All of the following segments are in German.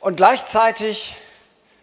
Und gleichzeitig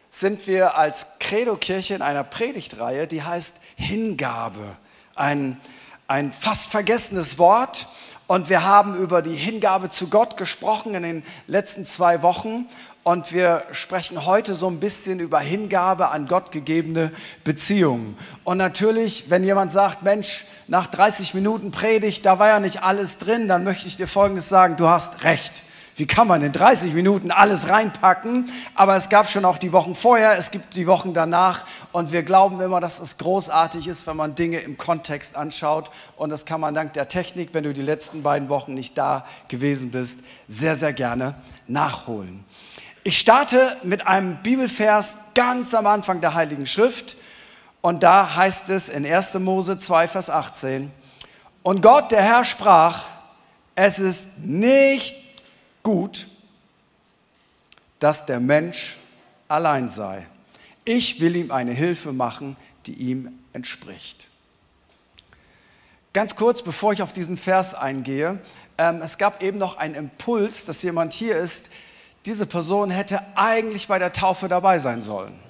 sind wir als Credo-Kirche in einer Predigtreihe, die heißt Hingabe. Ein, ein fast vergessenes Wort. Und wir haben über die Hingabe zu Gott gesprochen in den letzten zwei Wochen. Und wir sprechen heute so ein bisschen über Hingabe an Gott gegebene Beziehungen. Und natürlich, wenn jemand sagt, Mensch, nach 30 Minuten Predigt, da war ja nicht alles drin, dann möchte ich dir Folgendes sagen, du hast recht. Wie kann man in 30 Minuten alles reinpacken? Aber es gab schon auch die Wochen vorher, es gibt die Wochen danach und wir glauben immer, dass es großartig ist, wenn man Dinge im Kontext anschaut und das kann man dank der Technik, wenn du die letzten beiden Wochen nicht da gewesen bist, sehr, sehr gerne nachholen. Ich starte mit einem Bibelvers ganz am Anfang der Heiligen Schrift und da heißt es in 1. Mose 2, Vers 18, und Gott, der Herr, sprach, es ist nicht gut, dass der Mensch allein sei. Ich will ihm eine Hilfe machen, die ihm entspricht. Ganz kurz, bevor ich auf diesen Vers eingehe, ähm, es gab eben noch einen Impuls, dass jemand hier ist, diese Person hätte eigentlich bei der Taufe dabei sein sollen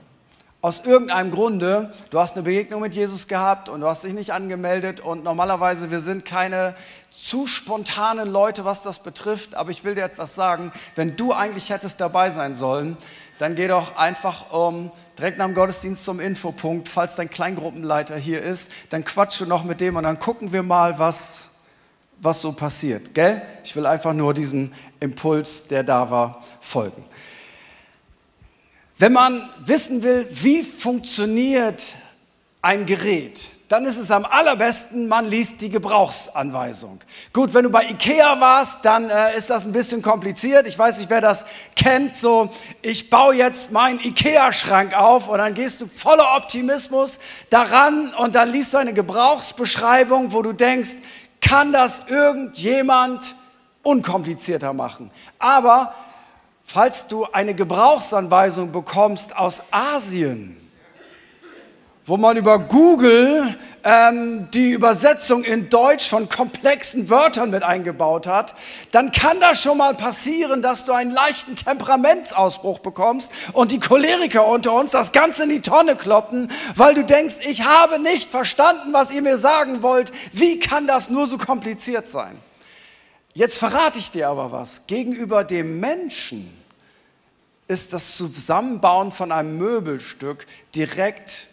aus irgendeinem Grunde, du hast eine Begegnung mit Jesus gehabt und du hast dich nicht angemeldet und normalerweise, wir sind keine zu spontanen Leute, was das betrifft, aber ich will dir etwas sagen, wenn du eigentlich hättest dabei sein sollen, dann geh doch einfach um, direkt nach dem Gottesdienst zum Infopunkt, falls dein Kleingruppenleiter hier ist, dann quatsche noch mit dem und dann gucken wir mal, was, was so passiert, gell? Ich will einfach nur diesem Impuls, der da war, folgen. Wenn man wissen will, wie funktioniert ein Gerät, dann ist es am allerbesten, man liest die Gebrauchsanweisung. Gut, wenn du bei Ikea warst, dann äh, ist das ein bisschen kompliziert. Ich weiß nicht, wer das kennt. So, ich baue jetzt meinen Ikea-Schrank auf und dann gehst du voller Optimismus daran und dann liest du eine Gebrauchsbeschreibung, wo du denkst, kann das irgendjemand unkomplizierter machen? Aber falls du eine Gebrauchsanweisung bekommst aus Asien, wo man über Google ähm, die Übersetzung in Deutsch von komplexen Wörtern mit eingebaut hat, dann kann das schon mal passieren, dass du einen leichten Temperamentsausbruch bekommst und die Choleriker unter uns das Ganze in die Tonne kloppen, weil du denkst, ich habe nicht verstanden, was ihr mir sagen wollt. Wie kann das nur so kompliziert sein? Jetzt verrate ich dir aber was. Gegenüber dem Menschen ist das Zusammenbauen von einem Möbelstück direkt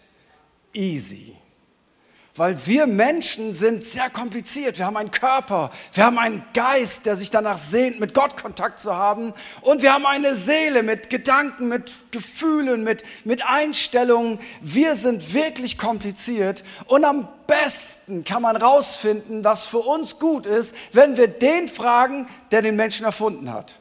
easy. Weil wir Menschen sind sehr kompliziert. Wir haben einen Körper, wir haben einen Geist, der sich danach sehnt, mit Gott Kontakt zu haben. Und wir haben eine Seele mit Gedanken, mit Gefühlen, mit, mit Einstellungen. Wir sind wirklich kompliziert. Und am besten kann man rausfinden, was für uns gut ist, wenn wir den fragen, der den Menschen erfunden hat.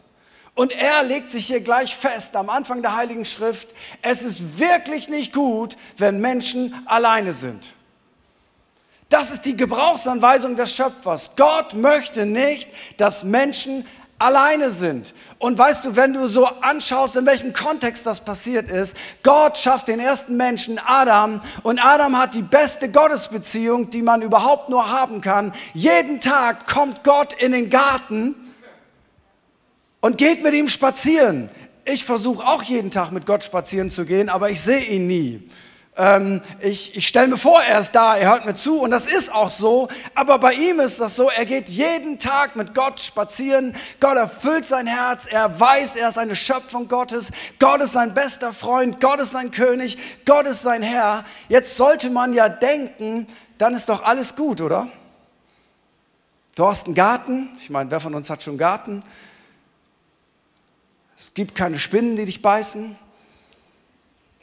Und er legt sich hier gleich fest am Anfang der Heiligen Schrift, es ist wirklich nicht gut, wenn Menschen alleine sind. Das ist die Gebrauchsanweisung des Schöpfers. Gott möchte nicht, dass Menschen alleine sind. Und weißt du, wenn du so anschaust, in welchem Kontext das passiert ist, Gott schafft den ersten Menschen, Adam, und Adam hat die beste Gottesbeziehung, die man überhaupt nur haben kann. Jeden Tag kommt Gott in den Garten und geht mit ihm spazieren. Ich versuche auch jeden Tag mit Gott spazieren zu gehen, aber ich sehe ihn nie. Ähm, ich ich stelle mir vor, er ist da, er hört mir zu und das ist auch so. Aber bei ihm ist das so, er geht jeden Tag mit Gott spazieren. Gott erfüllt sein Herz, er weiß, er ist eine Schöpfung Gottes. Gott ist sein bester Freund, Gott ist sein König, Gott ist sein Herr. Jetzt sollte man ja denken, dann ist doch alles gut, oder? Du hast einen Garten, ich meine, wer von uns hat schon einen Garten? Es gibt keine Spinnen, die dich beißen.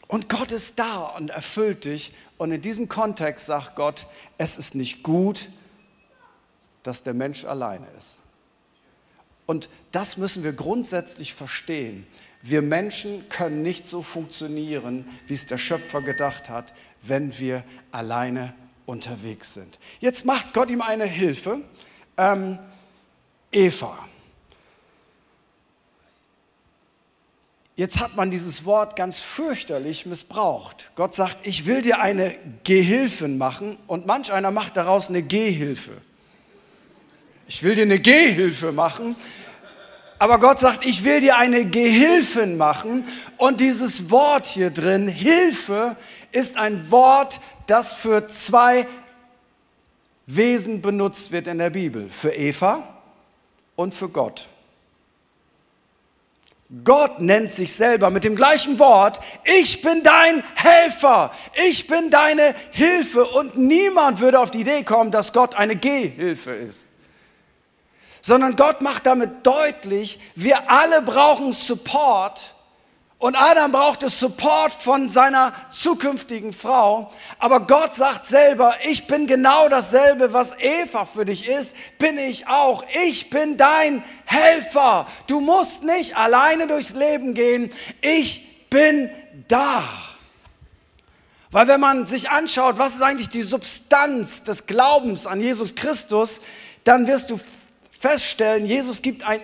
Und Gott ist da und erfüllt dich. Und in diesem Kontext sagt Gott, es ist nicht gut, dass der Mensch alleine ist. Und das müssen wir grundsätzlich verstehen. Wir Menschen können nicht so funktionieren, wie es der Schöpfer gedacht hat, wenn wir alleine unterwegs sind. Jetzt macht Gott ihm eine Hilfe. Ähm, Eva. Jetzt hat man dieses Wort ganz fürchterlich missbraucht. Gott sagt, ich will dir eine Gehilfin machen und manch einer macht daraus eine Gehhilfe. Ich will dir eine Gehhilfe machen. Aber Gott sagt, ich will dir eine Gehilfin machen. Und dieses Wort hier drin, Hilfe, ist ein Wort, das für zwei Wesen benutzt wird in der Bibel. Für Eva und für Gott. Gott nennt sich selber mit dem gleichen Wort, ich bin dein Helfer, ich bin deine Hilfe und niemand würde auf die Idee kommen, dass Gott eine Gehhilfe ist. Sondern Gott macht damit deutlich, wir alle brauchen Support und Adam brauchte Support von seiner zukünftigen Frau. Aber Gott sagt selber, ich bin genau dasselbe, was Eva für dich ist, bin ich auch. Ich bin dein Helfer. Du musst nicht alleine durchs Leben gehen. Ich bin da. Weil wenn man sich anschaut, was ist eigentlich die Substanz des Glaubens an Jesus Christus, dann wirst du feststellen, Jesus gibt ein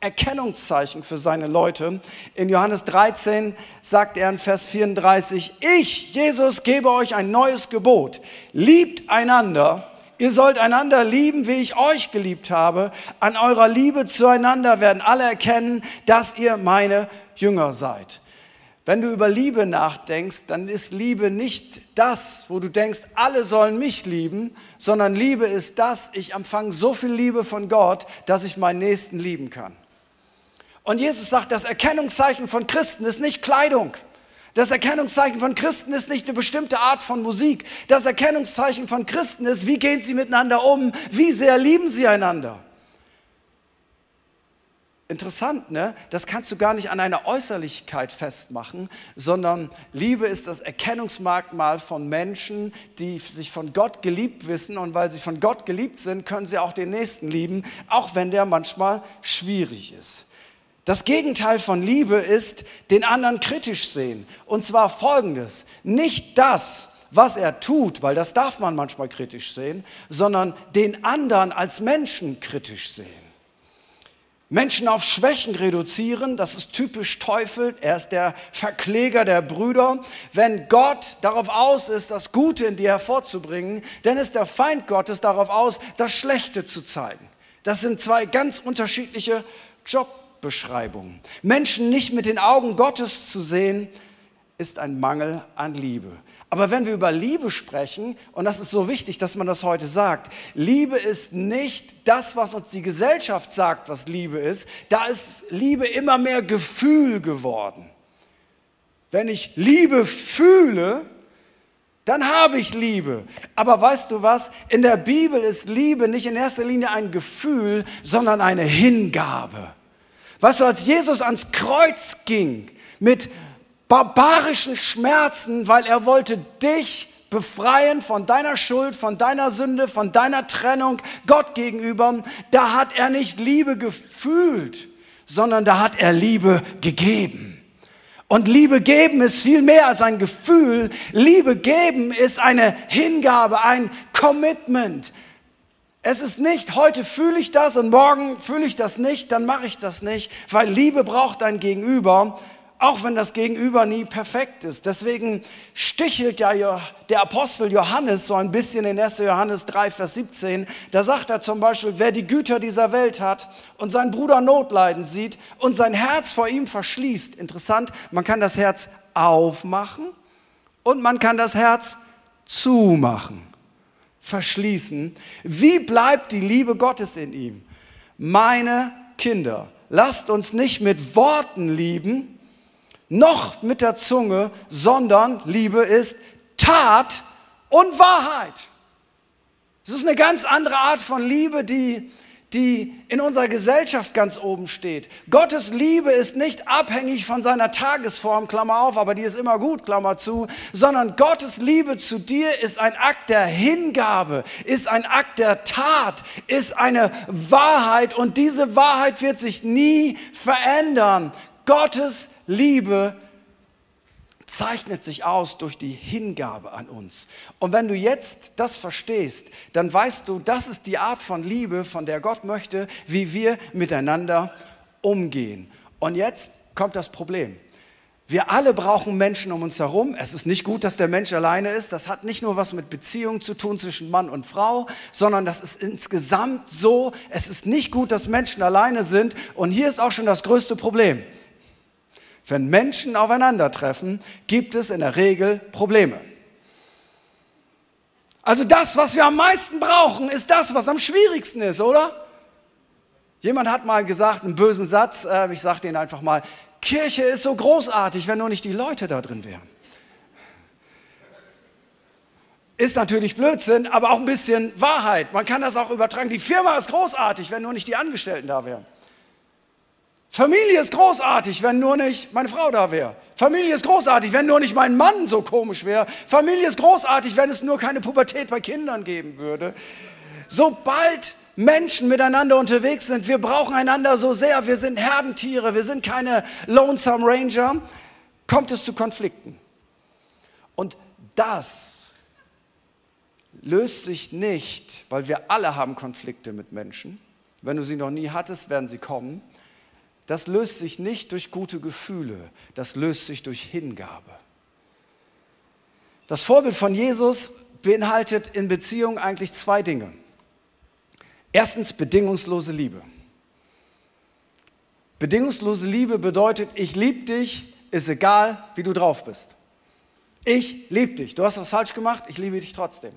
Erkennungszeichen für seine Leute. In Johannes 13 sagt er in Vers 34, ich, Jesus, gebe euch ein neues Gebot. Liebt einander. Ihr sollt einander lieben, wie ich euch geliebt habe. An eurer Liebe zueinander werden alle erkennen, dass ihr meine Jünger seid. Wenn du über Liebe nachdenkst, dann ist Liebe nicht das, wo du denkst, alle sollen mich lieben, sondern Liebe ist das, ich empfange so viel Liebe von Gott, dass ich meinen Nächsten lieben kann. Und Jesus sagt, das Erkennungszeichen von Christen ist nicht Kleidung. Das Erkennungszeichen von Christen ist nicht eine bestimmte Art von Musik. Das Erkennungszeichen von Christen ist, wie gehen sie miteinander um, wie sehr lieben sie einander. Interessant, ne? Das kannst du gar nicht an einer Äußerlichkeit festmachen, sondern Liebe ist das Erkennungsmerkmal von Menschen, die sich von Gott geliebt wissen und weil sie von Gott geliebt sind, können sie auch den Nächsten lieben, auch wenn der manchmal schwierig ist. Das Gegenteil von Liebe ist den anderen kritisch sehen. Und zwar folgendes. Nicht das, was er tut, weil das darf man manchmal kritisch sehen, sondern den anderen als Menschen kritisch sehen. Menschen auf Schwächen reduzieren, das ist typisch Teufel, er ist der Verkläger der Brüder. Wenn Gott darauf aus ist, das Gute in dir hervorzubringen, dann ist der Feind Gottes darauf aus, das Schlechte zu zeigen. Das sind zwei ganz unterschiedliche Jobs. Beschreibung. Menschen nicht mit den Augen Gottes zu sehen, ist ein Mangel an Liebe. Aber wenn wir über Liebe sprechen, und das ist so wichtig, dass man das heute sagt, Liebe ist nicht das, was uns die Gesellschaft sagt, was Liebe ist. Da ist Liebe immer mehr Gefühl geworden. Wenn ich Liebe fühle, dann habe ich Liebe. Aber weißt du was? In der Bibel ist Liebe nicht in erster Linie ein Gefühl, sondern eine Hingabe. Weißt du, als Jesus ans Kreuz ging mit barbarischen Schmerzen, weil er wollte dich befreien von deiner Schuld, von deiner Sünde, von deiner Trennung Gott gegenüber, da hat er nicht Liebe gefühlt, sondern da hat er Liebe gegeben. Und Liebe geben ist viel mehr als ein Gefühl. Liebe geben ist eine Hingabe, ein Commitment. Es ist nicht, heute fühle ich das und morgen fühle ich das nicht, dann mache ich das nicht, weil Liebe braucht ein Gegenüber, auch wenn das Gegenüber nie perfekt ist. Deswegen stichelt ja der Apostel Johannes so ein bisschen in 1. Johannes 3, Vers 17. Da sagt er zum Beispiel, wer die Güter dieser Welt hat und seinen Bruder Notleiden sieht und sein Herz vor ihm verschließt. Interessant, man kann das Herz aufmachen und man kann das Herz zumachen verschließen. Wie bleibt die Liebe Gottes in ihm? Meine Kinder, lasst uns nicht mit Worten lieben, noch mit der Zunge, sondern Liebe ist Tat und Wahrheit. Es ist eine ganz andere Art von Liebe, die die in unserer Gesellschaft ganz oben steht. Gottes Liebe ist nicht abhängig von seiner Tagesform, Klammer auf, aber die ist immer gut, Klammer zu, sondern Gottes Liebe zu dir ist ein Akt der Hingabe, ist ein Akt der Tat, ist eine Wahrheit und diese Wahrheit wird sich nie verändern. Gottes Liebe zeichnet sich aus durch die Hingabe an uns. Und wenn du jetzt das verstehst, dann weißt du, das ist die Art von Liebe, von der Gott möchte, wie wir miteinander umgehen. Und jetzt kommt das Problem. Wir alle brauchen Menschen um uns herum. Es ist nicht gut, dass der Mensch alleine ist. Das hat nicht nur was mit Beziehungen zu tun zwischen Mann und Frau, sondern das ist insgesamt so. Es ist nicht gut, dass Menschen alleine sind. Und hier ist auch schon das größte Problem. Wenn Menschen aufeinandertreffen, gibt es in der Regel Probleme. Also das, was wir am meisten brauchen, ist das, was am schwierigsten ist, oder? Jemand hat mal gesagt, einen bösen Satz, äh, ich sage den einfach mal, Kirche ist so großartig, wenn nur nicht die Leute da drin wären. Ist natürlich Blödsinn, aber auch ein bisschen Wahrheit. Man kann das auch übertragen. Die Firma ist großartig, wenn nur nicht die Angestellten da wären. Familie ist großartig, wenn nur nicht meine Frau da wäre. Familie ist großartig, wenn nur nicht mein Mann so komisch wäre. Familie ist großartig, wenn es nur keine Pubertät bei Kindern geben würde. Sobald Menschen miteinander unterwegs sind, wir brauchen einander so sehr, wir sind Herdentiere, wir sind keine Lonesome Ranger, kommt es zu Konflikten. Und das löst sich nicht, weil wir alle haben Konflikte mit Menschen. Wenn du sie noch nie hattest, werden sie kommen das löst sich nicht durch gute Gefühle, das löst sich durch Hingabe. Das Vorbild von Jesus beinhaltet in Beziehung eigentlich zwei Dinge. Erstens bedingungslose Liebe. Bedingungslose Liebe bedeutet, ich liebe dich, ist egal, wie du drauf bist. Ich liebe dich. Du hast was falsch gemacht, ich liebe dich trotzdem.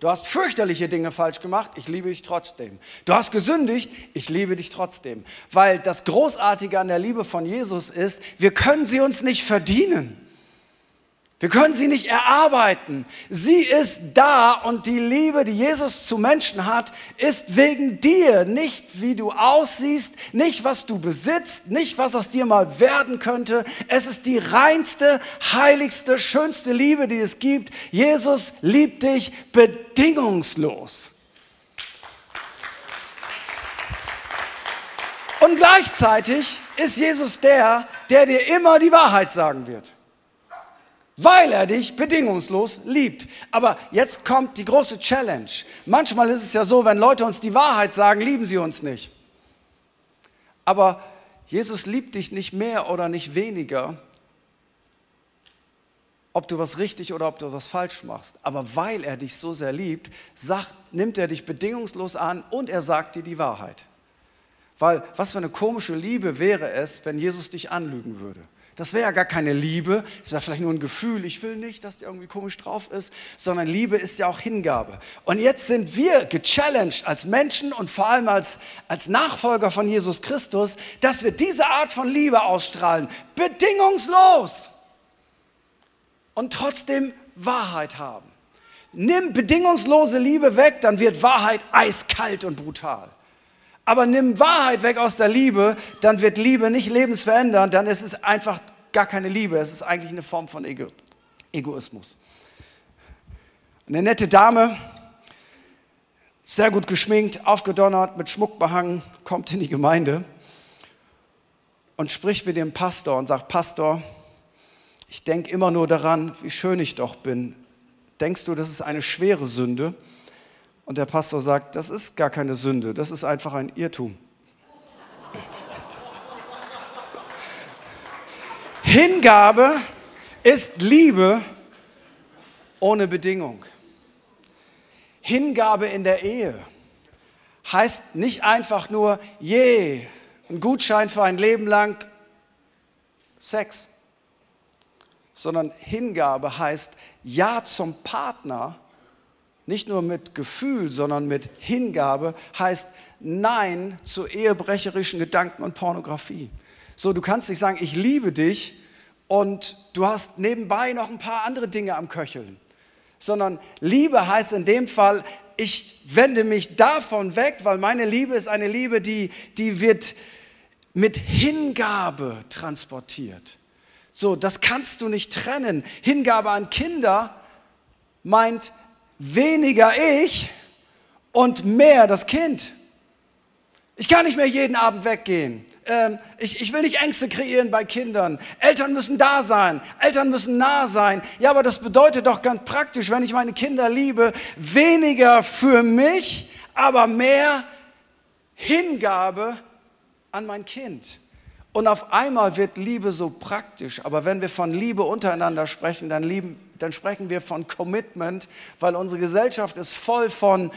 Du hast fürchterliche Dinge falsch gemacht, ich liebe dich trotzdem. Du hast gesündigt, ich liebe dich trotzdem. Weil das Großartige an der Liebe von Jesus ist, wir können sie uns nicht verdienen. Wir können sie nicht erarbeiten. Sie ist da und die Liebe, die Jesus zu Menschen hat, ist wegen dir. Nicht wie du aussiehst, nicht was du besitzt, nicht was aus dir mal werden könnte. Es ist die reinste, heiligste, schönste Liebe, die es gibt. Jesus liebt dich bedingungslos. Und gleichzeitig ist Jesus der, der dir immer die Wahrheit sagen wird weil er dich bedingungslos liebt. Aber jetzt kommt die große Challenge. Manchmal ist es ja so, wenn Leute uns die Wahrheit sagen, lieben sie uns nicht. Aber Jesus liebt dich nicht mehr oder nicht weniger, ob du was richtig oder ob du was falsch machst. Aber weil er dich so sehr liebt, sagt, nimmt er dich bedingungslos an und er sagt dir die Wahrheit. Weil was für eine komische Liebe wäre es, wenn Jesus dich anlügen würde. Das wäre ja gar keine Liebe, das wäre vielleicht nur ein Gefühl, ich will nicht, dass der irgendwie komisch drauf ist, sondern Liebe ist ja auch Hingabe. Und jetzt sind wir gechallenged als Menschen und vor allem als, als Nachfolger von Jesus Christus, dass wir diese Art von Liebe ausstrahlen, bedingungslos und trotzdem Wahrheit haben. Nimm bedingungslose Liebe weg, dann wird Wahrheit eiskalt und brutal. Aber nimm Wahrheit weg aus der Liebe, dann wird Liebe nicht lebensverändernd, dann ist es einfach gar keine Liebe. Es ist eigentlich eine Form von Ego Egoismus. Eine nette Dame, sehr gut geschminkt, aufgedonnert, mit Schmuck behangen, kommt in die Gemeinde und spricht mit dem Pastor und sagt, Pastor, ich denke immer nur daran, wie schön ich doch bin. Denkst du, das ist eine schwere Sünde? Und der Pastor sagt, das ist gar keine Sünde, das ist einfach ein Irrtum. Hingabe ist Liebe ohne Bedingung. Hingabe in der Ehe heißt nicht einfach nur, je, ein Gutschein für ein Leben lang Sex, sondern Hingabe heißt Ja zum Partner nicht nur mit Gefühl, sondern mit Hingabe, heißt Nein zu ehebrecherischen Gedanken und Pornografie. So, du kannst nicht sagen, ich liebe dich und du hast nebenbei noch ein paar andere Dinge am Köcheln, sondern Liebe heißt in dem Fall, ich wende mich davon weg, weil meine Liebe ist eine Liebe, die, die wird mit Hingabe transportiert. So, das kannst du nicht trennen. Hingabe an Kinder meint, weniger ich und mehr das Kind. Ich kann nicht mehr jeden Abend weggehen. Ähm, ich, ich will nicht Ängste kreieren bei Kindern. Eltern müssen da sein. Eltern müssen nah sein. Ja, aber das bedeutet doch ganz praktisch, wenn ich meine Kinder liebe, weniger für mich, aber mehr Hingabe an mein Kind. Und auf einmal wird Liebe so praktisch. Aber wenn wir von Liebe untereinander sprechen, dann, lieben, dann sprechen wir von Commitment, weil unsere Gesellschaft ist voll von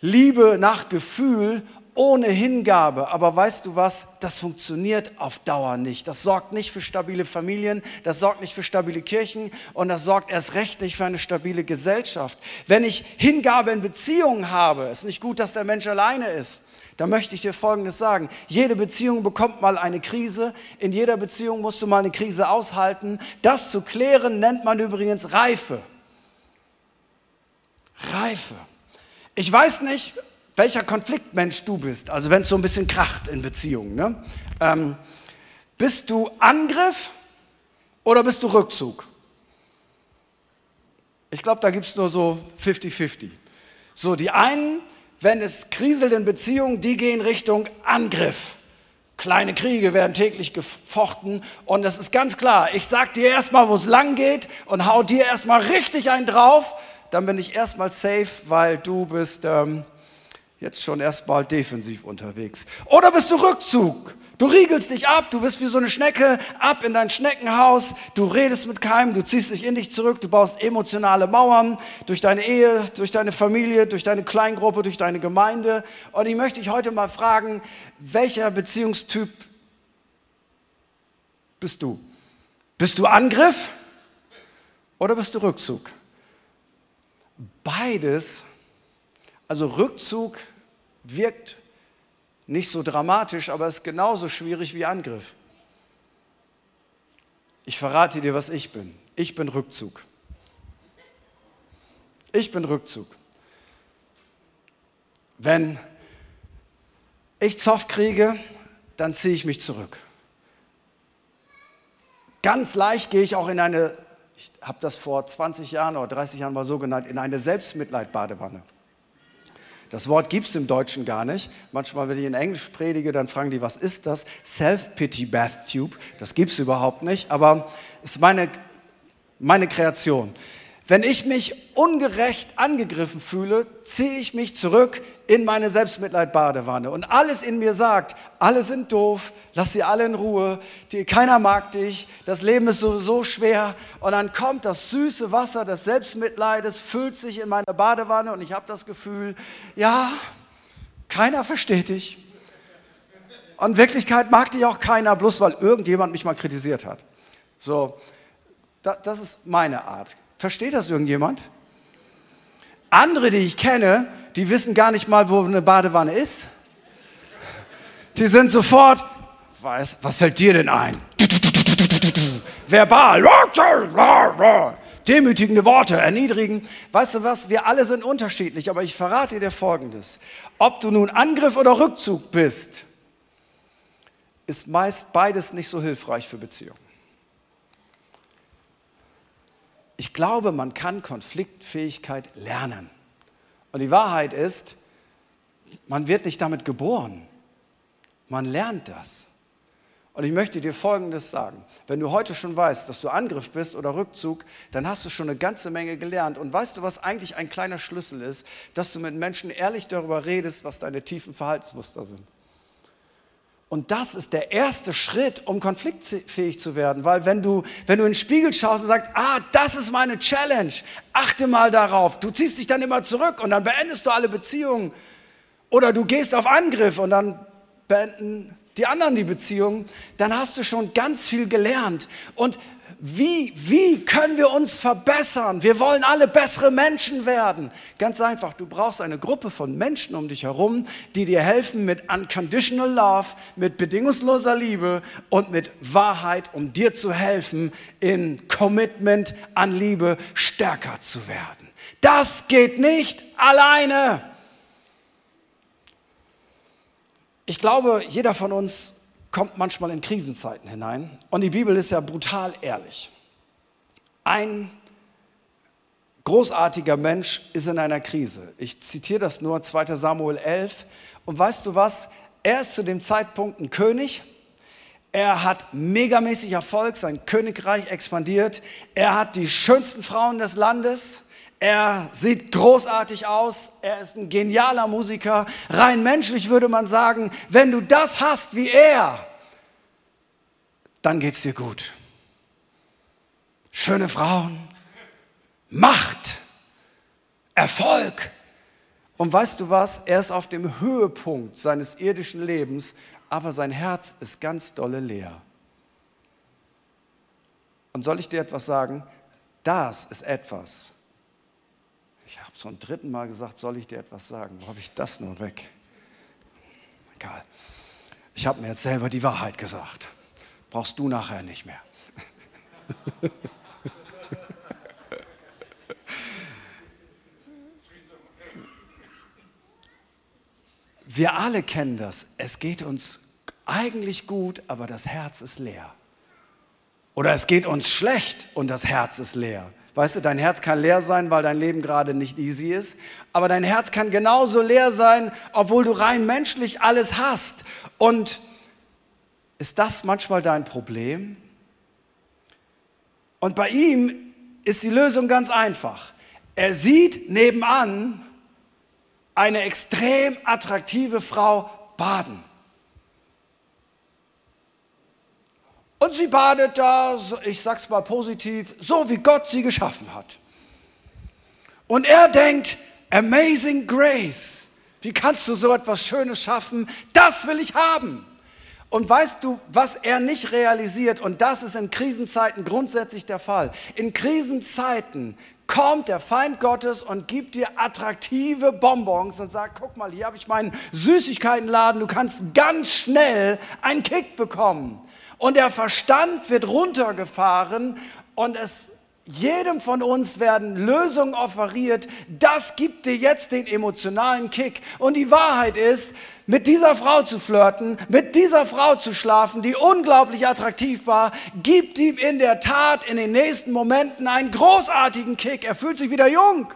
Liebe nach Gefühl ohne Hingabe. Aber weißt du was? Das funktioniert auf Dauer nicht. Das sorgt nicht für stabile Familien, das sorgt nicht für stabile Kirchen und das sorgt erst recht nicht für eine stabile Gesellschaft. Wenn ich Hingabe in Beziehungen habe, ist nicht gut, dass der Mensch alleine ist. Da möchte ich dir Folgendes sagen. Jede Beziehung bekommt mal eine Krise. In jeder Beziehung musst du mal eine Krise aushalten. Das zu klären nennt man übrigens Reife. Reife. Ich weiß nicht, welcher Konfliktmensch du bist, also wenn es so ein bisschen kracht in Beziehungen. Ne? Ähm, bist du Angriff oder bist du Rückzug? Ich glaube, da gibt es nur so 50-50. So, die einen, wenn es kriselt in Beziehungen, die gehen Richtung Angriff. Kleine Kriege werden täglich gefochten und das ist ganz klar. Ich sag dir erstmal, wo es lang geht und hau dir erstmal richtig einen drauf, dann bin ich erstmal safe, weil du bist ähm, jetzt schon erstmal defensiv unterwegs. Oder bist du Rückzug? Du riegelst dich ab, du bist wie so eine Schnecke ab in dein Schneckenhaus, du redest mit keinem, du ziehst dich in dich zurück, du baust emotionale Mauern durch deine Ehe, durch deine Familie, durch deine Kleingruppe, durch deine Gemeinde. Und ich möchte dich heute mal fragen, welcher Beziehungstyp bist du? Bist du Angriff oder bist du Rückzug? Beides also Rückzug wirkt nicht so dramatisch, aber ist genauso schwierig wie Angriff. Ich verrate dir, was ich bin. Ich bin Rückzug. Ich bin Rückzug. Wenn ich Zoff kriege, dann ziehe ich mich zurück. Ganz leicht gehe ich auch in eine, ich habe das vor 20 Jahren oder 30 Jahren mal so genannt, in eine Selbstmitleid-Badewanne. Das Wort gibt es im Deutschen gar nicht. Manchmal, wenn ich in Englisch predige, dann fragen die, was ist das? Self-Pity Bath Tube. Das gibt es überhaupt nicht, aber es ist meine, meine Kreation. Wenn ich mich ungerecht angegriffen fühle, ziehe ich mich zurück in meine Selbstmitleid-Badewanne. Und alles in mir sagt, alle sind doof, lass sie alle in Ruhe, die, keiner mag dich, das Leben ist sowieso schwer. Und dann kommt das süße Wasser des Selbstmitleides, füllt sich in meine Badewanne und ich habe das Gefühl, ja, keiner versteht dich. Und in Wirklichkeit mag dich auch keiner, bloß weil irgendjemand mich mal kritisiert hat. So, das ist meine Art. Versteht das irgendjemand? Andere, die ich kenne, die wissen gar nicht mal, wo eine Badewanne ist. Die sind sofort, was, was fällt dir denn ein? Verbal, demütigende Worte, erniedrigen. Weißt du was, wir alle sind unterschiedlich, aber ich verrate dir Folgendes. Ob du nun Angriff oder Rückzug bist, ist meist beides nicht so hilfreich für Beziehungen. Ich glaube, man kann Konfliktfähigkeit lernen. Und die Wahrheit ist, man wird nicht damit geboren. Man lernt das. Und ich möchte dir Folgendes sagen. Wenn du heute schon weißt, dass du Angriff bist oder Rückzug, dann hast du schon eine ganze Menge gelernt. Und weißt du, was eigentlich ein kleiner Schlüssel ist? Dass du mit Menschen ehrlich darüber redest, was deine tiefen Verhaltensmuster sind. Und das ist der erste Schritt, um konfliktfähig zu werden. Weil wenn du, wenn du in den Spiegel schaust und sagst, ah, das ist meine Challenge, achte mal darauf. Du ziehst dich dann immer zurück und dann beendest du alle Beziehungen. Oder du gehst auf Angriff und dann beenden die anderen die Beziehung. Dann hast du schon ganz viel gelernt. Und wie, wie können wir uns verbessern? Wir wollen alle bessere Menschen werden. Ganz einfach, du brauchst eine Gruppe von Menschen um dich herum, die dir helfen mit unconditional love, mit bedingungsloser Liebe und mit Wahrheit, um dir zu helfen, in Commitment an Liebe stärker zu werden. Das geht nicht alleine. Ich glaube, jeder von uns kommt manchmal in Krisenzeiten hinein. Und die Bibel ist ja brutal ehrlich. Ein großartiger Mensch ist in einer Krise. Ich zitiere das nur, 2 Samuel 11. Und weißt du was? Er ist zu dem Zeitpunkt ein König. Er hat megamäßig Erfolg, sein Königreich expandiert. Er hat die schönsten Frauen des Landes. Er sieht großartig aus, er ist ein genialer Musiker. Rein menschlich würde man sagen, wenn du das hast wie er, dann geht es dir gut. Schöne Frauen, Macht, Erfolg. Und weißt du was? Er ist auf dem Höhepunkt seines irdischen Lebens, aber sein Herz ist ganz dolle leer. Und soll ich dir etwas sagen? Das ist etwas. Ich habe zum dritten Mal gesagt, soll ich dir etwas sagen? Wo habe ich das nur weg? Egal. Ich habe mir jetzt selber die Wahrheit gesagt. Brauchst du nachher nicht mehr. Wir alle kennen das. Es geht uns eigentlich gut, aber das Herz ist leer. Oder es geht uns schlecht und das Herz ist leer. Weißt du, dein Herz kann leer sein, weil dein Leben gerade nicht easy ist. Aber dein Herz kann genauso leer sein, obwohl du rein menschlich alles hast. Und ist das manchmal dein Problem? Und bei ihm ist die Lösung ganz einfach. Er sieht nebenan eine extrem attraktive Frau baden. Und sie badet da, ich sag's mal positiv, so wie Gott sie geschaffen hat. Und er denkt, Amazing Grace, wie kannst du so etwas Schönes schaffen? Das will ich haben. Und weißt du, was er nicht realisiert, und das ist in Krisenzeiten grundsätzlich der Fall. In Krisenzeiten kommt der Feind Gottes und gibt dir attraktive Bonbons und sagt, guck mal, hier habe ich meinen Süßigkeitenladen, du kannst ganz schnell einen Kick bekommen. Und der Verstand wird runtergefahren und es jedem von uns werden Lösungen offeriert. Das gibt dir jetzt den emotionalen Kick. Und die Wahrheit ist, mit dieser Frau zu flirten, mit dieser Frau zu schlafen, die unglaublich attraktiv war, gibt ihm in der Tat in den nächsten Momenten einen großartigen Kick. Er fühlt sich wieder jung.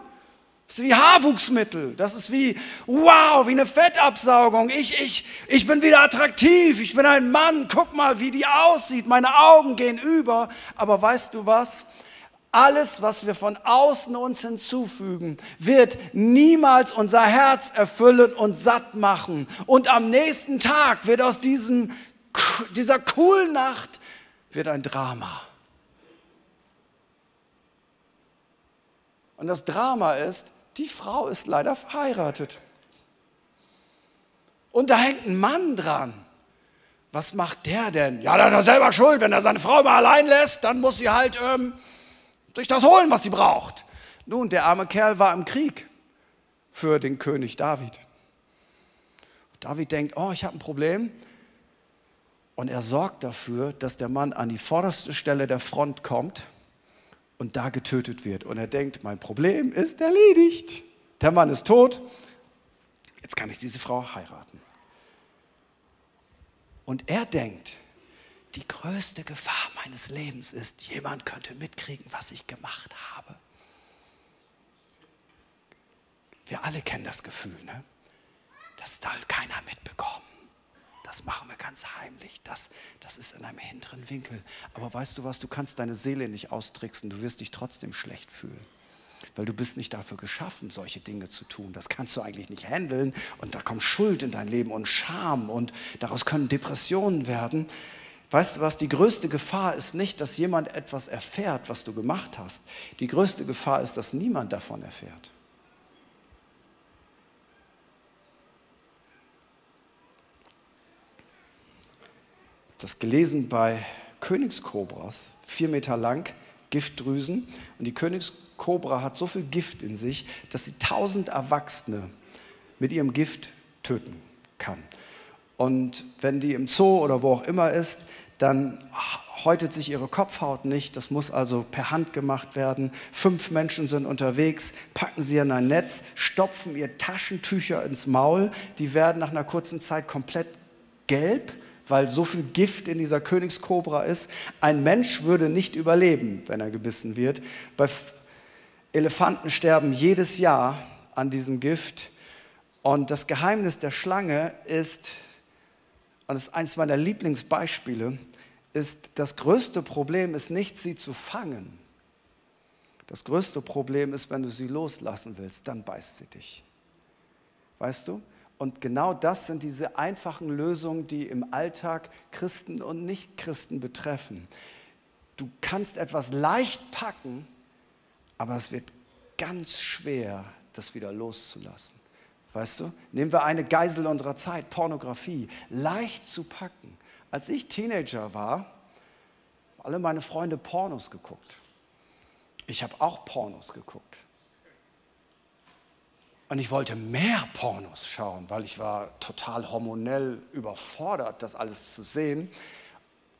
Das ist wie Haarwuchsmittel. Das ist wie, wow, wie eine Fettabsaugung. Ich, ich, ich bin wieder attraktiv. Ich bin ein Mann. Guck mal, wie die aussieht. Meine Augen gehen über. Aber weißt du was? Alles, was wir von außen uns hinzufügen, wird niemals unser Herz erfüllen und satt machen. Und am nächsten Tag wird aus diesem, dieser coolen Nacht wird ein Drama. Und das Drama ist, die Frau ist leider verheiratet. Und da hängt ein Mann dran. Was macht der denn? Ja, da ist er selber schuld. Wenn er seine Frau mal allein lässt, dann muss sie halt ähm, sich das holen, was sie braucht. Nun, der arme Kerl war im Krieg für den König David. David denkt, oh, ich habe ein Problem. Und er sorgt dafür, dass der Mann an die vorderste Stelle der Front kommt und da getötet wird. Und er denkt, mein Problem ist erledigt. Der Mann ist tot. Jetzt kann ich diese Frau heiraten. Und er denkt, die größte Gefahr meines Lebens ist, jemand könnte mitkriegen, was ich gemacht habe. Wir alle kennen das Gefühl, ne? das soll keiner mitbekommen. Das machen wir ganz heimlich. Das, das ist in einem hinteren Winkel. Aber weißt du was, du kannst deine Seele nicht austricksen. Du wirst dich trotzdem schlecht fühlen. Weil du bist nicht dafür geschaffen, solche Dinge zu tun. Das kannst du eigentlich nicht handeln. Und da kommt Schuld in dein Leben und Scham. Und daraus können Depressionen werden. Weißt du was, die größte Gefahr ist nicht, dass jemand etwas erfährt, was du gemacht hast. Die größte Gefahr ist, dass niemand davon erfährt. Das gelesen bei Königskobras, vier Meter lang, Giftdrüsen. Und die Königskobra hat so viel Gift in sich, dass sie tausend Erwachsene mit ihrem Gift töten kann. Und wenn die im Zoo oder wo auch immer ist, dann häutet sich ihre Kopfhaut nicht. Das muss also per Hand gemacht werden. Fünf Menschen sind unterwegs, packen sie in ein Netz, stopfen ihr Taschentücher ins Maul. Die werden nach einer kurzen Zeit komplett gelb, weil so viel Gift in dieser Königskobra ist. Ein Mensch würde nicht überleben, wenn er gebissen wird. Bei Elefanten sterben jedes Jahr an diesem Gift. Und das Geheimnis der Schlange ist, und das ist eines meiner Lieblingsbeispiele, ist, das größte Problem ist nicht, sie zu fangen. Das größte Problem ist, wenn du sie loslassen willst, dann beißt sie dich. Weißt du? Und genau das sind diese einfachen Lösungen, die im Alltag Christen und Nichtchristen betreffen. Du kannst etwas leicht packen, aber es wird ganz schwer, das wieder loszulassen. Weißt du? Nehmen wir eine Geisel unserer Zeit, Pornografie, leicht zu packen. Als ich Teenager war, haben alle meine Freunde Pornos geguckt. Ich habe auch Pornos geguckt. Und ich wollte mehr Pornos schauen, weil ich war total hormonell überfordert, das alles zu sehen.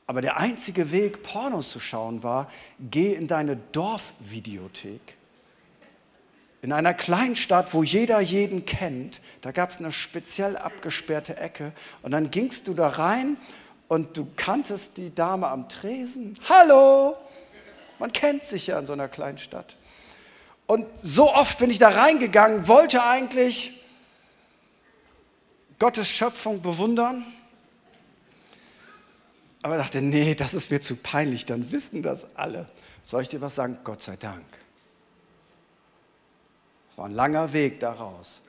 Aber der einzige Weg, Pornos zu schauen, war, geh in deine Dorfvideothek. In einer Kleinstadt, wo jeder jeden kennt, da gab es eine speziell abgesperrte Ecke. Und dann gingst du da rein und du kanntest die Dame am Tresen. Hallo! Man kennt sich ja in so einer Kleinstadt. Und so oft bin ich da reingegangen, wollte eigentlich Gottes Schöpfung bewundern, aber dachte, nee, das ist mir zu peinlich, dann wissen das alle. Soll ich dir was sagen? Gott sei Dank. Es war ein langer Weg daraus.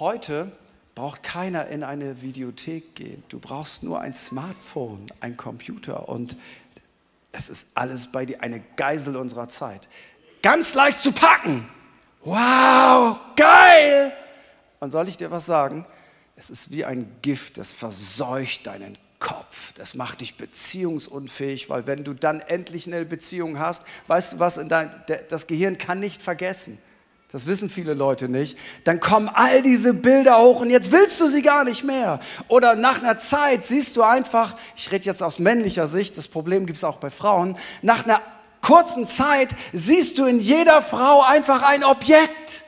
Heute braucht keiner in eine Videothek gehen. Du brauchst nur ein Smartphone, ein Computer und es ist alles bei dir, eine Geisel unserer Zeit ganz leicht zu packen. Wow, geil! Und soll ich dir was sagen? Es ist wie ein Gift, das verseucht deinen Kopf. Das macht dich beziehungsunfähig, weil wenn du dann endlich eine Beziehung hast, weißt du was, dein, das Gehirn kann nicht vergessen. Das wissen viele Leute nicht. Dann kommen all diese Bilder hoch und jetzt willst du sie gar nicht mehr. Oder nach einer Zeit siehst du einfach, ich rede jetzt aus männlicher Sicht, das Problem gibt es auch bei Frauen, nach einer kurzen Zeit siehst du in jeder Frau einfach ein Objekt.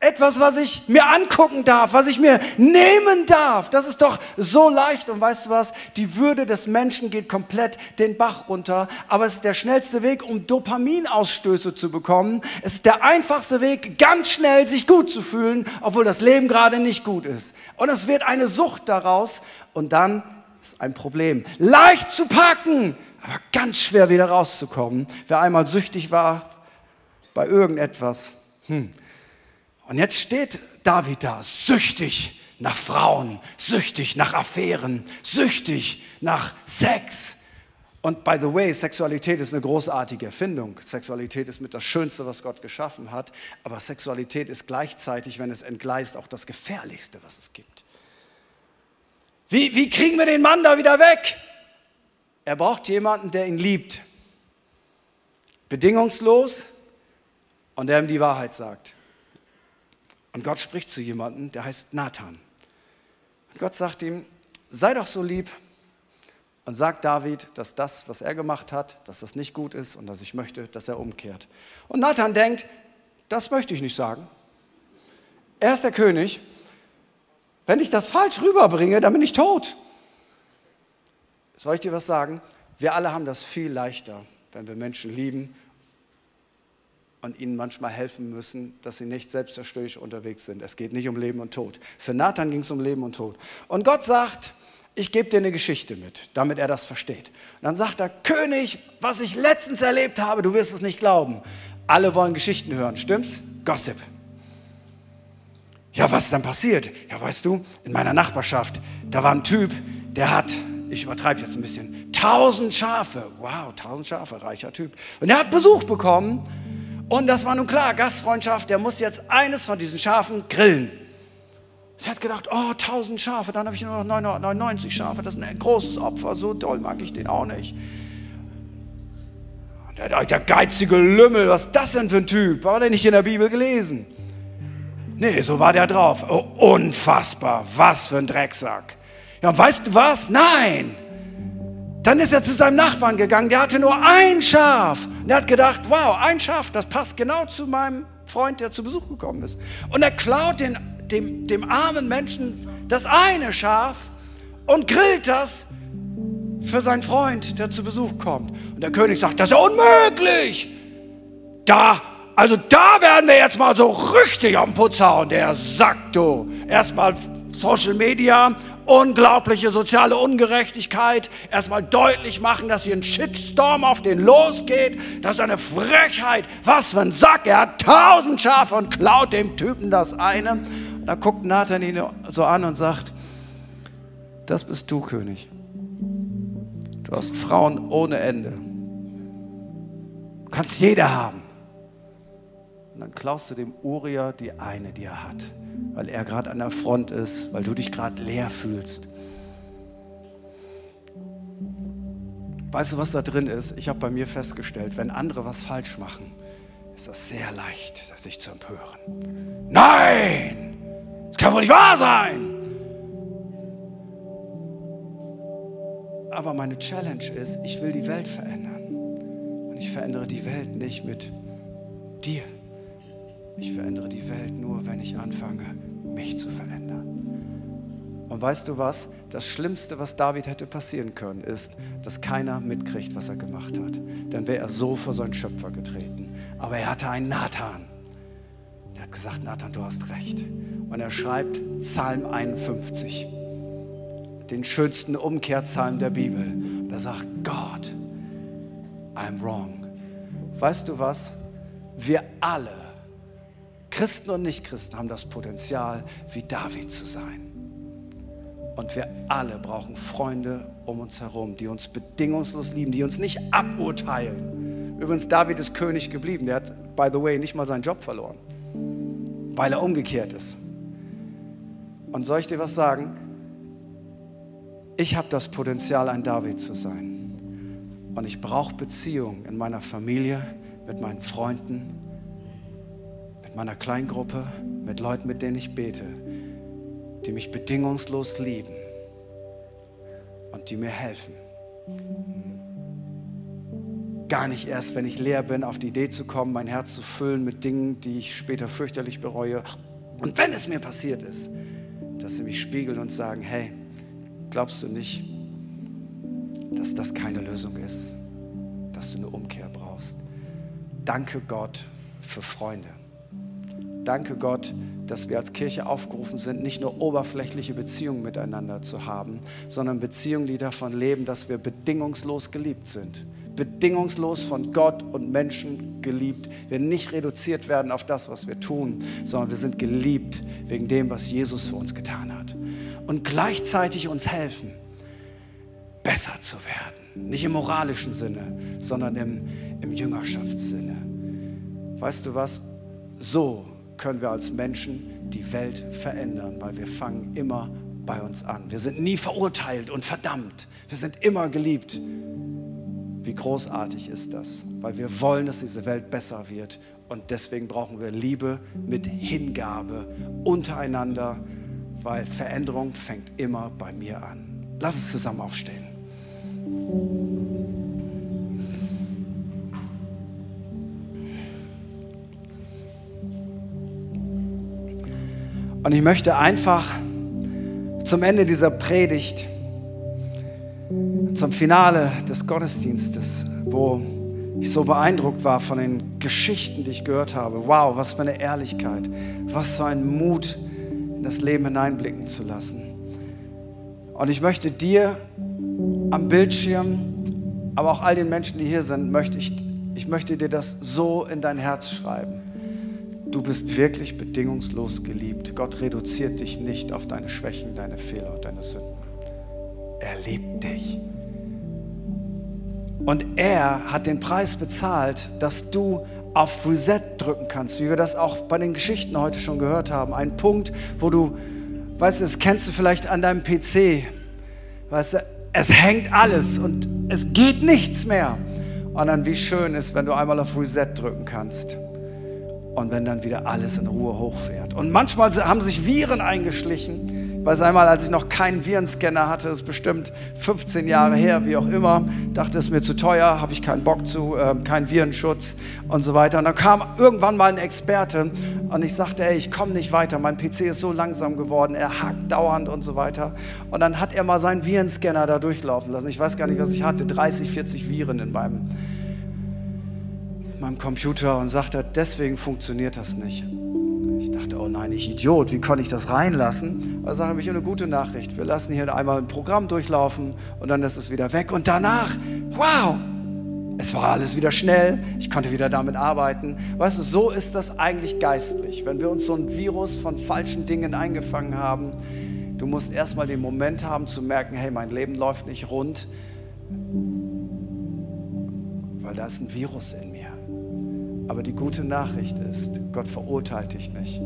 Etwas, was ich mir angucken darf, was ich mir nehmen darf. Das ist doch so leicht. Und weißt du was? Die Würde des Menschen geht komplett den Bach runter. Aber es ist der schnellste Weg, um Dopaminausstöße zu bekommen. Es ist der einfachste Weg, ganz schnell sich gut zu fühlen, obwohl das Leben gerade nicht gut ist. Und es wird eine Sucht daraus. Und dann ist ein Problem. Leicht zu packen aber ganz schwer wieder rauszukommen. Wer einmal süchtig war bei irgendetwas. Hm. Und jetzt steht David da, süchtig nach Frauen, süchtig nach Affären, süchtig nach Sex. Und by the way, Sexualität ist eine großartige Erfindung. Sexualität ist mit das Schönste, was Gott geschaffen hat. Aber Sexualität ist gleichzeitig, wenn es entgleist, auch das Gefährlichste, was es gibt. Wie, wie kriegen wir den Mann da wieder weg? Er braucht jemanden, der ihn liebt. Bedingungslos und der ihm die Wahrheit sagt. Und Gott spricht zu jemandem, der heißt Nathan. Und Gott sagt ihm, sei doch so lieb und sag David, dass das, was er gemacht hat, dass das nicht gut ist und dass ich möchte, dass er umkehrt. Und Nathan denkt, das möchte ich nicht sagen. Er ist der König. Wenn ich das falsch rüberbringe, dann bin ich tot. Soll ich dir was sagen? Wir alle haben das viel leichter, wenn wir Menschen lieben und ihnen manchmal helfen müssen, dass sie nicht selbstzerstörerisch unterwegs sind. Es geht nicht um Leben und Tod. Für Nathan ging es um Leben und Tod. Und Gott sagt, ich gebe dir eine Geschichte mit, damit er das versteht. Und dann sagt er, König, was ich letztens erlebt habe, du wirst es nicht glauben. Alle wollen Geschichten hören, stimmt's? Gossip. Ja, was ist dann passiert? Ja, weißt du, in meiner Nachbarschaft, da war ein Typ, der hat ich übertreibe jetzt ein bisschen, tausend Schafe. Wow, tausend Schafe, reicher Typ. Und er hat Besuch bekommen. Und das war nun klar, Gastfreundschaft, der muss jetzt eines von diesen Schafen grillen. Er hat gedacht, oh, tausend Schafe, dann habe ich nur noch 999 Schafe. Das ist ein großes Opfer, so doll mag ich den auch nicht. Und der, der geizige Lümmel, was ist das denn für ein Typ? War der nicht in der Bibel gelesen? Nee, so war der drauf. Oh, unfassbar, was für ein Drecksack. Ja, weißt du was? Nein. Dann ist er zu seinem Nachbarn gegangen, der hatte nur ein Schaf. Und er hat gedacht, wow, ein Schaf, das passt genau zu meinem Freund, der zu Besuch gekommen ist. Und er klaut den, dem, dem armen Menschen das eine Schaf und grillt das für seinen Freund, der zu Besuch kommt. Und der König sagt, das ist ja unmöglich. Da, also da werden wir jetzt mal so richtig am Putz hauen. Der sagt du, erstmal Social Media unglaubliche soziale Ungerechtigkeit erstmal deutlich machen, dass hier ein Shitstorm auf den losgeht. Das ist eine Frechheit. Was für ein Sack. Er hat tausend Schafe und klaut dem Typen das eine. Da guckt Nathan ihn so an und sagt, das bist du, König. Du hast Frauen ohne Ende. Du kannst jeder haben. Und dann klaust du dem Uria die eine, die er hat, weil er gerade an der Front ist, weil du dich gerade leer fühlst. Weißt du, was da drin ist? Ich habe bei mir festgestellt, wenn andere was falsch machen, ist das sehr leicht, sich zu empören. Nein! Das kann wohl nicht wahr sein! Aber meine Challenge ist, ich will die Welt verändern. Und ich verändere die Welt nicht mit dir. Ich verändere die Welt nur, wenn ich anfange, mich zu verändern. Und weißt du was? Das Schlimmste, was David hätte passieren können, ist, dass keiner mitkriegt, was er gemacht hat. Dann wäre er so vor seinen Schöpfer getreten. Aber er hatte einen Nathan. Der hat gesagt, Nathan, du hast recht. Und er schreibt Psalm 51, den schönsten Umkehrpsalm der Bibel. Und er sagt, God, I'm wrong. Weißt du was? Wir alle, Christen und Nichtchristen, haben das Potenzial, wie David zu sein. Und wir alle brauchen Freunde um uns herum, die uns bedingungslos lieben, die uns nicht aburteilen. Übrigens, David ist König geblieben. Der hat, by the way, nicht mal seinen Job verloren, weil er umgekehrt ist. Und soll ich dir was sagen? Ich habe das Potenzial, ein David zu sein. Und ich brauche Beziehungen in meiner Familie, mit meinen Freunden, meiner Kleingruppe, mit Leuten, mit denen ich bete die mich bedingungslos lieben und die mir helfen. Gar nicht erst, wenn ich leer bin, auf die Idee zu kommen, mein Herz zu füllen mit Dingen, die ich später fürchterlich bereue. Und wenn es mir passiert ist, dass sie mich spiegeln und sagen, hey, glaubst du nicht, dass das keine Lösung ist, dass du eine Umkehr brauchst? Danke Gott für Freunde. Danke Gott, dass wir als Kirche aufgerufen sind, nicht nur oberflächliche Beziehungen miteinander zu haben, sondern Beziehungen, die davon leben, dass wir bedingungslos geliebt sind. Bedingungslos von Gott und Menschen geliebt. Wir nicht reduziert werden auf das, was wir tun, sondern wir sind geliebt wegen dem, was Jesus für uns getan hat. Und gleichzeitig uns helfen, besser zu werden. Nicht im moralischen Sinne, sondern im, im Jüngerschaftssinne. Weißt du was? So können wir als Menschen die Welt verändern, weil wir fangen immer bei uns an. Wir sind nie verurteilt und verdammt. Wir sind immer geliebt. Wie großartig ist das? Weil wir wollen, dass diese Welt besser wird. Und deswegen brauchen wir Liebe mit Hingabe untereinander, weil Veränderung fängt immer bei mir an. Lass uns zusammen aufstehen. Und ich möchte einfach zum Ende dieser Predigt, zum Finale des Gottesdienstes, wo ich so beeindruckt war von den Geschichten, die ich gehört habe. Wow, was für eine Ehrlichkeit, was für ein Mut, in das Leben hineinblicken zu lassen. Und ich möchte dir am Bildschirm, aber auch all den Menschen, die hier sind, möchte ich, ich möchte dir das so in dein Herz schreiben. Du bist wirklich bedingungslos geliebt. Gott reduziert dich nicht auf deine Schwächen, deine Fehler und deine Sünden. Er liebt dich. Und er hat den Preis bezahlt, dass du auf Reset drücken kannst, wie wir das auch bei den Geschichten heute schon gehört haben. Ein Punkt, wo du, weißt du, das kennst du vielleicht an deinem PC. Weißt du, es hängt alles und es geht nichts mehr. Und dann wie schön ist, wenn du einmal auf Reset drücken kannst und wenn dann wieder alles in Ruhe hochfährt. Und manchmal haben sich Viren eingeschlichen. Ich weiß einmal, als ich noch keinen Virenscanner hatte, ist bestimmt 15 Jahre her, wie auch immer, dachte es mir zu teuer, habe ich keinen Bock zu, äh, keinen Virenschutz und so weiter. Und dann kam irgendwann mal ein Experte und ich sagte, ey, ich komme nicht weiter, mein PC ist so langsam geworden, er hakt dauernd und so weiter. Und dann hat er mal seinen Virenscanner da durchlaufen lassen. Ich weiß gar nicht, was ich hatte, 30, 40 Viren in meinem meinem Computer und sagte, deswegen funktioniert das nicht. Ich dachte, oh nein, ich Idiot, wie konnte ich das reinlassen? Da sage ich, eine gute Nachricht. Wir lassen hier einmal ein Programm durchlaufen und dann ist es wieder weg. Und danach, wow, es war alles wieder schnell, ich konnte wieder damit arbeiten. Weißt du, so ist das eigentlich geistlich. Wenn wir uns so ein Virus von falschen Dingen eingefangen haben, du musst erstmal den Moment haben zu merken, hey, mein Leben läuft nicht rund, weil da ist ein Virus in mir. Aber die gute Nachricht ist, Gott verurteilt dich nicht,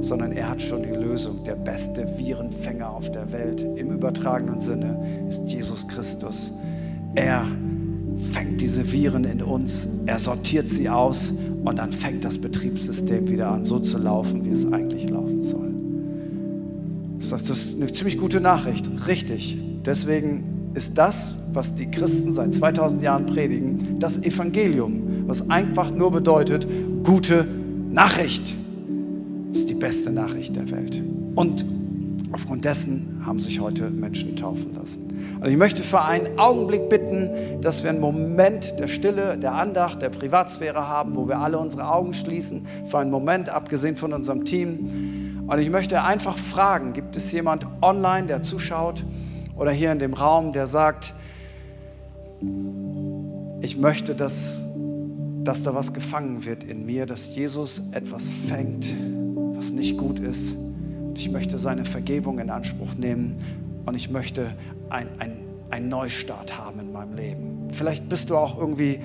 sondern er hat schon die Lösung. Der beste Virenfänger auf der Welt im übertragenen Sinne ist Jesus Christus. Er fängt diese Viren in uns, er sortiert sie aus und dann fängt das Betriebssystem wieder an, so zu laufen, wie es eigentlich laufen soll. Das ist eine ziemlich gute Nachricht, richtig. Deswegen ist das, was die Christen seit 2000 Jahren predigen, das Evangelium, was einfach nur bedeutet, gute Nachricht. Ist die beste Nachricht der Welt. Und aufgrund dessen haben sich heute Menschen taufen lassen. Und ich möchte für einen Augenblick bitten, dass wir einen Moment der Stille, der Andacht, der Privatsphäre haben, wo wir alle unsere Augen schließen, für einen Moment, abgesehen von unserem Team. Und ich möchte einfach fragen, gibt es jemand online, der zuschaut oder hier in dem Raum, der sagt, ich möchte, dass, dass da was gefangen wird in mir, dass Jesus etwas fängt, was nicht gut ist. Und ich möchte seine Vergebung in Anspruch nehmen und ich möchte ein, ein, ein Neustart haben in meinem Leben. Vielleicht bist du auch irgendwie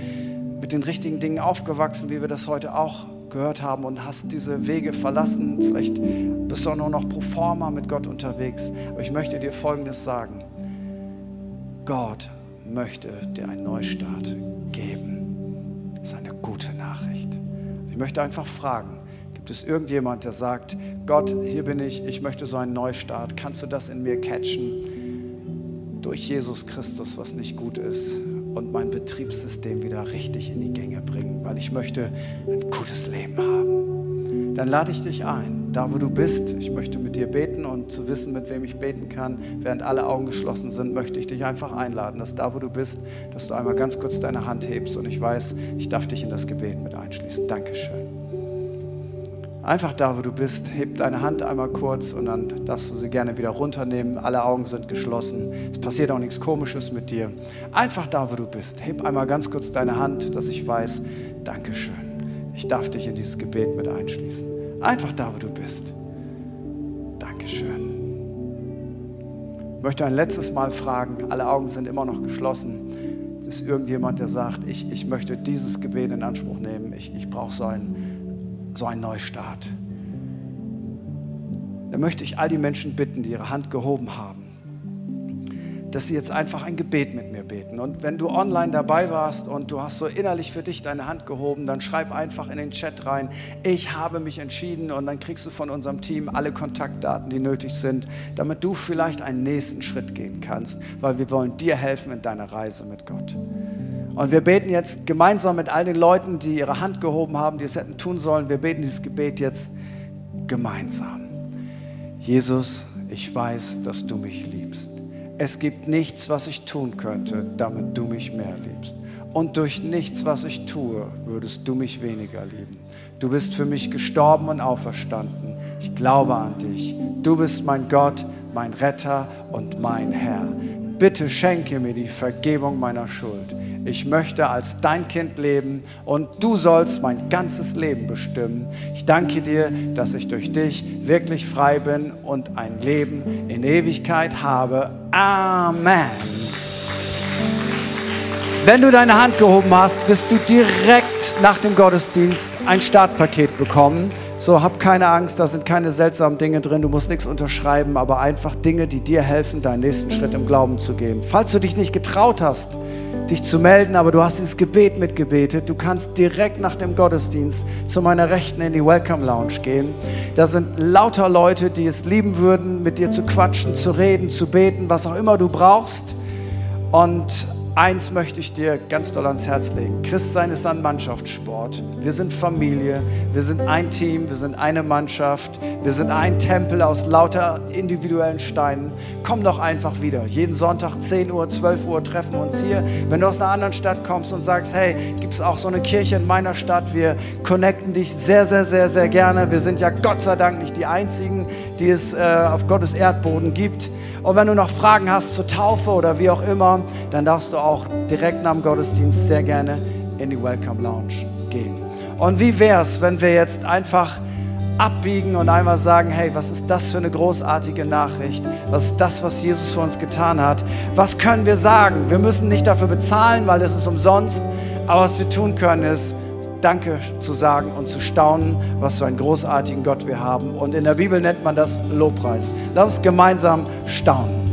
mit den richtigen Dingen aufgewachsen, wie wir das heute auch gehört haben und hast diese Wege verlassen. Vielleicht bist du auch nur noch pro forma mit Gott unterwegs. Aber ich möchte dir Folgendes sagen. Gott möchte dir einen Neustart geben. Das ist eine gute Nachricht. Ich möchte einfach fragen, gibt es irgendjemand, der sagt, Gott, hier bin ich, ich möchte so einen Neustart. Kannst du das in mir catchen? durch Jesus Christus, was nicht gut ist, und mein Betriebssystem wieder richtig in die Gänge bringen, weil ich möchte ein gutes Leben haben. Dann lade ich dich ein, da wo du bist. Ich möchte mit dir beten und zu wissen, mit wem ich beten kann, während alle Augen geschlossen sind, möchte ich dich einfach einladen, dass da wo du bist, dass du einmal ganz kurz deine Hand hebst und ich weiß, ich darf dich in das Gebet mit einschließen. Dankeschön. Einfach da, wo du bist, heb deine Hand einmal kurz und dann darfst du sie gerne wieder runternehmen. Alle Augen sind geschlossen. Es passiert auch nichts Komisches mit dir. Einfach da, wo du bist. Heb einmal ganz kurz deine Hand, dass ich weiß, Dankeschön. Ich darf dich in dieses Gebet mit einschließen. Einfach da, wo du bist. Dankeschön. Ich möchte ein letztes Mal fragen, alle Augen sind immer noch geschlossen. Ist irgendjemand, der sagt, ich, ich möchte dieses Gebet in Anspruch nehmen. Ich, ich brauche so ein so ein Neustart. Da möchte ich all die Menschen bitten, die ihre Hand gehoben haben, dass sie jetzt einfach ein Gebet mit mir beten. Und wenn du online dabei warst und du hast so innerlich für dich deine Hand gehoben, dann schreib einfach in den Chat rein, ich habe mich entschieden und dann kriegst du von unserem Team alle Kontaktdaten, die nötig sind, damit du vielleicht einen nächsten Schritt gehen kannst, weil wir wollen dir helfen in deiner Reise mit Gott. Und wir beten jetzt gemeinsam mit all den Leuten, die ihre Hand gehoben haben, die es hätten tun sollen. Wir beten dieses Gebet jetzt gemeinsam. Jesus, ich weiß, dass du mich liebst. Es gibt nichts, was ich tun könnte, damit du mich mehr liebst. Und durch nichts, was ich tue, würdest du mich weniger lieben. Du bist für mich gestorben und auferstanden. Ich glaube an dich. Du bist mein Gott, mein Retter und mein Herr. Bitte schenke mir die Vergebung meiner Schuld. Ich möchte als dein Kind leben und du sollst mein ganzes Leben bestimmen. Ich danke dir, dass ich durch dich wirklich frei bin und ein Leben in Ewigkeit habe. Amen. Wenn du deine Hand gehoben hast, wirst du direkt nach dem Gottesdienst ein Startpaket bekommen. So, hab keine Angst, da sind keine seltsamen Dinge drin, du musst nichts unterschreiben, aber einfach Dinge, die dir helfen, deinen nächsten Schritt im Glauben zu gehen. Falls du dich nicht getraut hast, dich zu melden, aber du hast dieses Gebet mitgebetet. Du kannst direkt nach dem Gottesdienst zu meiner Rechten in die Welcome Lounge gehen. Da sind lauter Leute, die es lieben würden, mit dir zu quatschen, zu reden, zu beten, was auch immer du brauchst. Und eins möchte ich dir ganz doll ans Herz legen. Christsein ist ein Mannschaftssport. Wir sind Familie, wir sind ein Team, wir sind eine Mannschaft. Wir sind ein Tempel aus lauter individuellen Steinen. Komm doch einfach wieder. Jeden Sonntag 10 Uhr, 12 Uhr treffen wir uns hier. Wenn du aus einer anderen Stadt kommst und sagst, hey, gibt es auch so eine Kirche in meiner Stadt? Wir connecten dich sehr, sehr, sehr, sehr gerne. Wir sind ja Gott sei Dank nicht die Einzigen, die es äh, auf Gottes Erdboden gibt. Und wenn du noch Fragen hast zur Taufe oder wie auch immer, dann darfst du auch direkt nach dem Gottesdienst sehr gerne in die Welcome Lounge gehen. Und wie wäre es, wenn wir jetzt einfach abbiegen und einmal sagen, hey, was ist das für eine großartige Nachricht? Was ist das, was Jesus für uns getan hat? Was können wir sagen? Wir müssen nicht dafür bezahlen, weil es ist umsonst. Aber was wir tun können, ist, Danke zu sagen und zu staunen, was für einen großartigen Gott wir haben. Und in der Bibel nennt man das Lobpreis. Lass uns gemeinsam staunen.